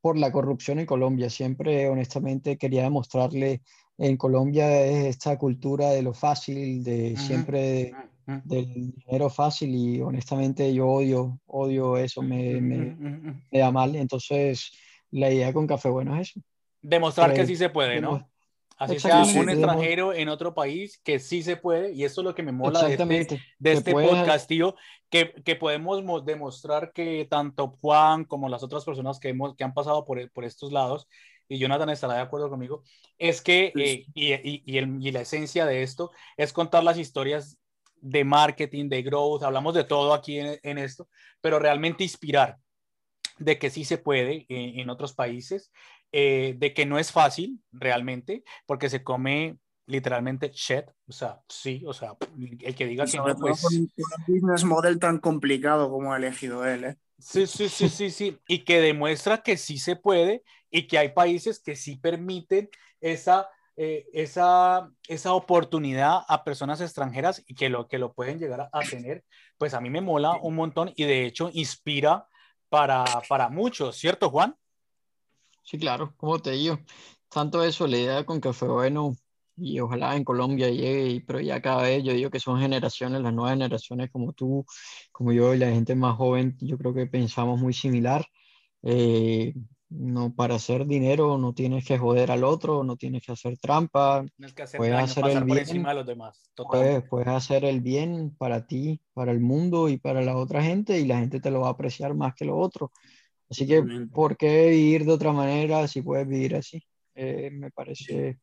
por la corrupción en Colombia. Siempre, honestamente, quería demostrarle en Colombia esta cultura de lo fácil, de siempre del dinero fácil y honestamente yo odio, odio eso, me, me, da mal. Entonces, la idea con Café Bueno es eso. Demostrar que sí se puede, ¿no? Así sea un extranjero en otro país, que sí se puede, y eso es lo que me mola de este, de este podcast, tío, que, que, podemos demostrar que tanto Juan como las otras personas que, hemos, que han pasado por, por estos lados, y Jonathan estará de acuerdo conmigo, es que, eh, y, y, y, el, y, la esencia de esto es contar las historias de marketing, de growth, hablamos de todo aquí en, esto, pero realmente inspirar de que sí se puede en, otros países, eh, de que no es fácil realmente, porque se come literalmente shit, o sea, sí, o sea, el que diga que no, pues... Con un business model tan complicado como ha elegido él, ¿eh? Sí, sí, sí, sí, sí, y que demuestra que sí se puede y que hay países que sí permiten esa eh, esa, esa oportunidad a personas extranjeras y que lo, que lo pueden llegar a, tener, pues a mí me mola un montón y de hecho inspira para, para muchos, ¿cierto, Juan? Sí, claro, como te digo, tanto eso, la idea con Café Bueno y ojalá en Colombia llegue, pero ya cada vez yo digo que son generaciones, las nuevas generaciones como tú, como yo y la gente más joven, yo creo que pensamos muy similar. Eh, No, para hacer dinero no tienes que joder al otro, no tienes que hacer trampa. Tienes que hacer Puedes daño, hacer pasar el por bien, encima de los demás. Total. Puedes, puedes hacer el bien para ti, para el mundo y para la otra gente y la gente te lo va a apreciar más que lo otro. Así que, Totalmente. ¿por qué vivir de otra manera si puedes vivir así? Eh, me parece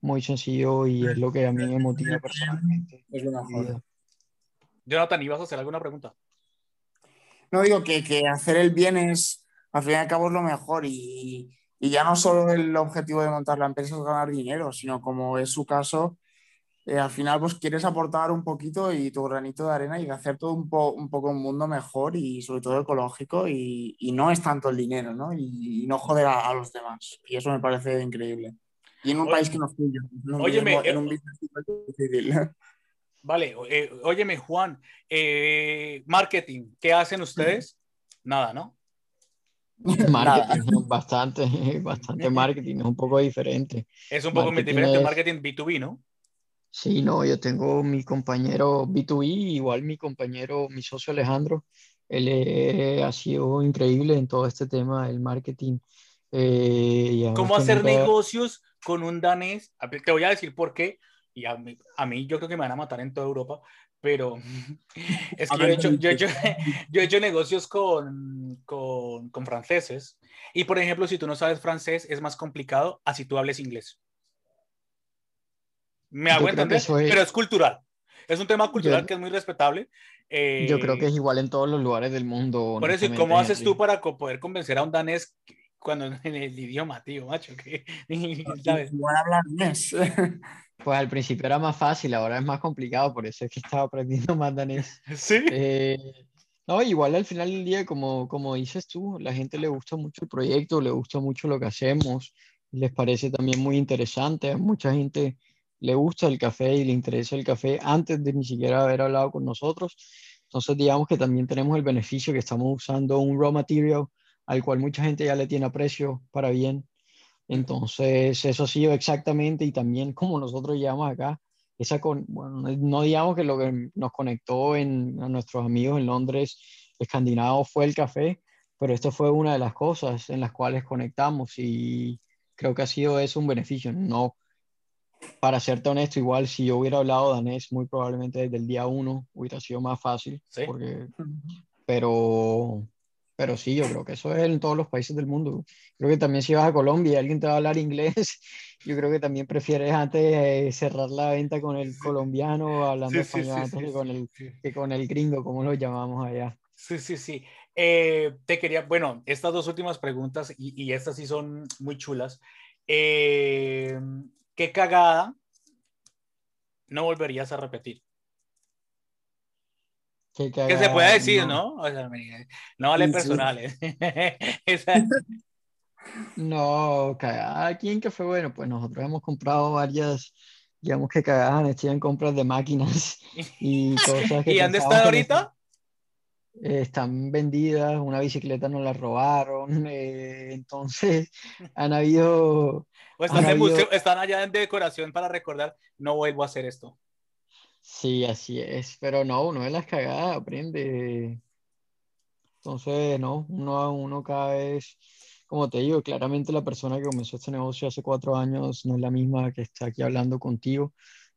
muy sencillo y es lo que a mí me motiva personalmente. Es lo mejor. Jonathan, ¿ibas a hacer alguna pregunta? No digo que, que hacer el bien es, al fin y al cabo, es lo mejor. Y, y ya no solo el objetivo de montar la empresa es ganar dinero, sino como es su caso, eh, al final pues quieres aportar un poquito y tu granito de arena y hacer todo un, po- un poco un mundo mejor y sobre todo ecológico y, y no es tanto el dinero, ¿no? Y, y no joder a, a los demás. Y eso me parece increíble. Y en un Oye- país que no es tuyo. En un Óyeme, business- en eh, un business súper difícil. Vale, eh, óyeme, Juan, eh, marketing, ¿qué hacen ustedes? Nada, ¿no? Marketing, bastante, bastante marketing, es un poco diferente. Es un poco Marketing diferente, es- marketing B2B, ¿no? Sí, no, yo tengo mi compañero B2B, igual mi compañero, mi socio Alejandro, él eh, ha sido increíble en todo este tema del marketing. eh, ¿Cómo hacer nunca- negocios con un danés? Te voy a decir por qué, y a mí, a mí yo creo que me van a matar en toda Europa, pero es que yo he hecho, yo he hecho, yo he hecho negocios con, con, con franceses, y por ejemplo, si tú no sabes francés, es más complicado así tú hables inglés. Me hago entender, pero es cultural. Es un tema cultural Yo- que es muy respetable. eh, Yo creo que es igual en todos los lugares del mundo. Por eso, ¿y cómo haces Henry. tú para co- poder convencer a un danés cuando en el idioma, tío, macho? Que, ¿sabes? Igual hablar inglés. Pues al principio era más fácil, ahora es más complicado, por eso es que estaba aprendiendo más danés. Sí. Eh, no, igual al final del día, como, como dices tú, la gente le gusta mucho el proyecto, le gusta mucho lo que hacemos, les parece también muy interesante. A mucha gente le gusta el café y le interesa el café antes de ni siquiera haber hablado con nosotros. Entonces, digamos que también tenemos el beneficio que estamos usando un raw material al cual mucha gente ya le tiene aprecio para bien. Entonces, eso ha sido exactamente y también como nosotros llegamos acá, esa con, bueno, no- no digamos que lo que nos conectó en, a nuestros amigos en Londres, escandinavos, fue el café, pero esto fue una de las cosas en las cuales conectamos y creo que ha sido eso un beneficio. No, para serte honesto, igual si yo hubiera hablado danés, muy probablemente desde el día uno hubiera sido más fácil, Sí. porque, pero, pero sí, yo creo que eso es en todos los países del mundo. Creo que también si vas a Colombia y alguien te va a hablar inglés, yo creo que también prefieres antes eh, cerrar la venta con el colombiano hablando Sí, español sí, antes sí, que, con el, que con el gringo, como lo llamamos allá. Sí, sí, sí. Eh, te quería, bueno, estas dos últimas preguntas y, y estas sí son muy chulas. Eh, ¿Qué cagada no volverías a repetir? Que, Que se puede decir, ¿no? O sea, no vale Sí, sí. personales. Esa- No, cagada aquí en Café Bueno, pues nosotros hemos comprado varias, digamos que cagadas en compras de máquinas y cosas que ¿Y dónde están que no- ahorita? eh, están vendidas, una bicicleta nos la robaron, eh, entonces han habido, ¿O están, han habido- museo- están allá en decoración para recordar, no vuelvo a hacer esto? Sí, así es, pero no, uno de las cagadas aprende, entonces no, uno, uno cada vez, como te digo, claramente la persona que comenzó este negocio hace cuatro años no es la misma que está aquí hablando contigo.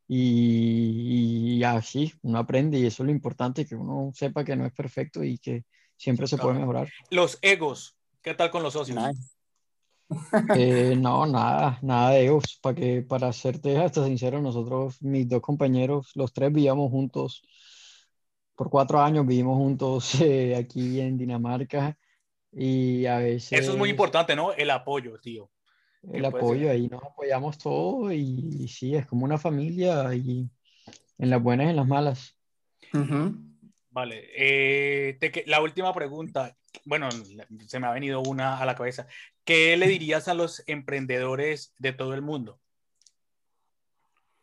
Y, y así, uno aprende y eso es lo importante, que uno sepa que no es perfecto y que siempre se puede mejorar. Los egos, ¿qué tal con los socios? Nice. Eh, no, nada, nada de ellos. Para que, para serte hasta sincero, nosotros, mis dos compañeros, los tres vivíamos juntos. Por cuatro años vivimos juntos eh, aquí en Dinamarca y a veces Eso es muy importante, ¿no? El apoyo, tío. el apoyo, ser. ahí nos apoyamos todos y, y sí, es como una familia y en las buenas y en las malas. Ujú. Vale. eh, te la última pregunta, bueno, se me ha venido una a la cabeza. ¿Qué le dirías a los emprendedores de todo el mundo?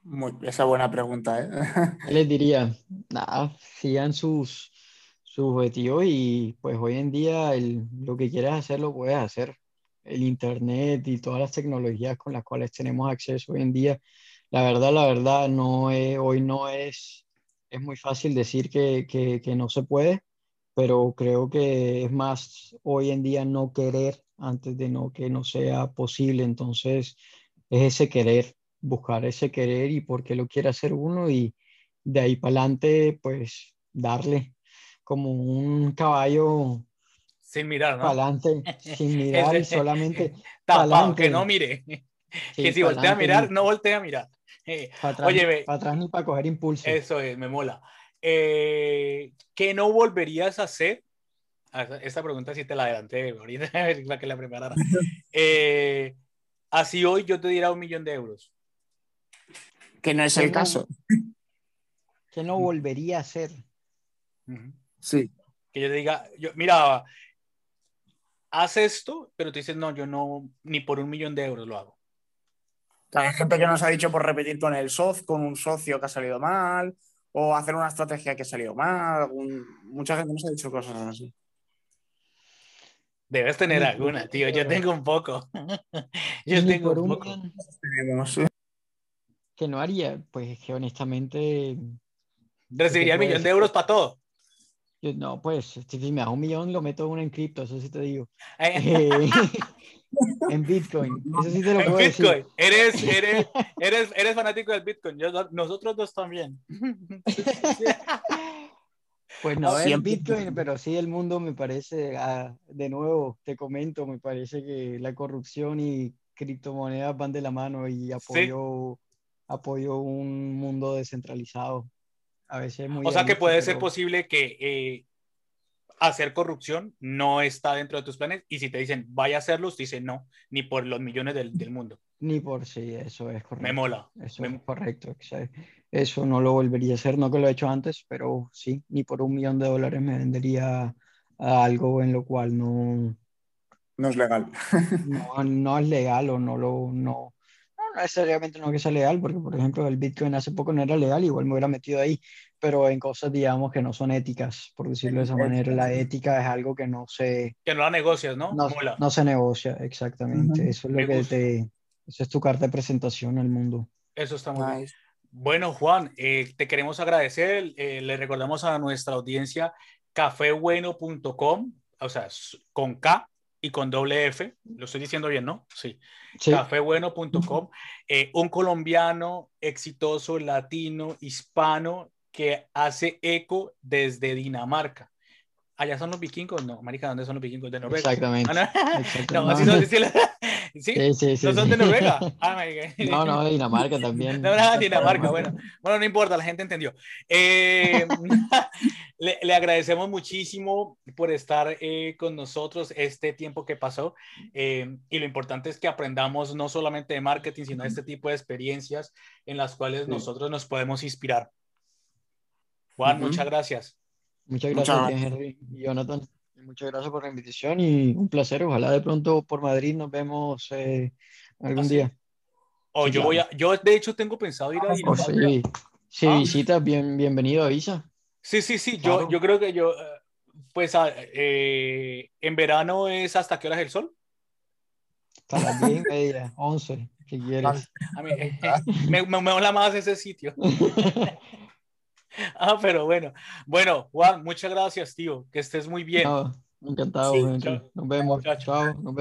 Muy- esa buena pregunta, ¿eh? ¿Qué les diría? Nada, sigan sus, sus objetivos y pues hoy en día el- lo que quieres hacer lo puedes hacer. El internet y todas las tecnologías con las cuales tenemos acceso hoy en día, la verdad, la verdad, no es, hoy no es, es muy fácil decir que, que, que no se puede, pero creo que es más hoy en día no querer antes de no que no sea posible. Entonces, es ese querer, buscar ese querer y por qué lo quiere hacer uno y de ahí para adelante, pues darle como un caballo sin mirar, ¿no? Para adelante, sin mirar y solamente. Tapado, que no mire. que si voltea a mirar, no voltea a mirar. para atrás, Oye, para atrás ni para coger impulso. Eso es, me mola. Eh, ¿Qué no volverías a hacer? Ah, esta pregunta sí te la adelanté ahorita, la que la preparara. Eh, así hoy yo te diera un millón de euros. Que no es el caso. ¿Qué no volvería a hacer? Sí. Que yo te diga, yo, mira, haz esto, pero te dicen, no, yo no, ni por un millón de euros lo hago. Hay gente que nos ha dicho por repetir con el socio, con un socio que ha salido mal, o hacer una estrategia que ha salido mal. Mucha gente nos ha dicho cosas así. Debes tener alguna, tío. Yo tengo un poco. yo tengo un poco. Que no haría, pues que honestamente. Recibiría el millón de euros para todo no, pues si me da un millón lo meto uno en cripto, eso sí te digo. Eh, en Bitcoin, eso sí te lo puedo Bitcoin. Eres, eres, eres, eres fanático del Bitcoin, nosotros dos también. Pues no es Bitcoin, pero sí el mundo me parece, ah, de nuevo te comento, me parece que la corrupción y criptomonedas van de la mano y apoyo, apoyo un mundo descentralizado o sea que puede ser posible que eh, hacer corrupción no está dentro de tus planes y si te dicen vaya a hacerlo, dicen no, ni por los millones del, mundo. Ni por sí, eso es correcto. Me mola. Eso es correcto. Eso no lo volvería a hacer, no que lo he hecho antes, pero sí, ni por un millón de dólares me vendería algo en lo cual no... No es legal. no, no es legal o no lo... No, no necesariamente no que sea legal, porque por ejemplo el Bitcoin hace poco no era legal, igual me hubiera metido ahí, pero en cosas, digamos, que no son éticas, por decirlo de esa manera. La ética es algo que no se... Que no la negocias, ¿no? No, no se negocia, exactamente. Eso es lo que te... Esa es tu carta de presentación al mundo. Eso está muy bien. Bueno, Juan, eh, te queremos agradecer. Eh, le recordamos a nuestra audiencia cafebueno.com, o sea, con K, y con doble F, lo estoy diciendo bien, ¿no? Sí. Cafebueno.com, eh, un colombiano exitoso, latino, hispano, que hace eco desde Dinamarca. ¿Allá son los vikingos? No, marica, ¿dónde son los vikingos? De Noruega. Exactamente. Ah, no? así son, ¿sí? ¿Sí? Sí, sí, ¿No son de Noruega? Ah, no, no, de Dinamarca también. No, no, Dinamarca, bueno. Bueno, no importa, la gente entendió. Eh, le, le, agradecemos muchísimo por estar eh, con nosotros este tiempo que pasó. Eh, y lo importante es que aprendamos no solamente de marketing, sino de este tipo de experiencias en las cuales nosotros nos podemos inspirar. Juan, muchas gracias. Muchas gracias, Henry y Jonathan. Muchas gracias por la invitación y un placer. Ojalá de pronto por Madrid nos vemos eh, algún día. Oh, yo voy a, yo de hecho tengo pensado ir a ir. Oh, sí, si ¿Ah? visitas, bien, bienvenido, avisa. Sí, sí, sí. Yo, yo creo que yo, pues, ah, eh, en verano es hasta qué hora es el sol. Hasta las 10 y media, 11, ¿qué quieres? A mí, me, me, me mola más ese sitio. ah, pero bueno. Bueno, Juan, muchas gracias, tío. Que estés muy bien. encantado. Nos vemos. Chao. Nos vemos.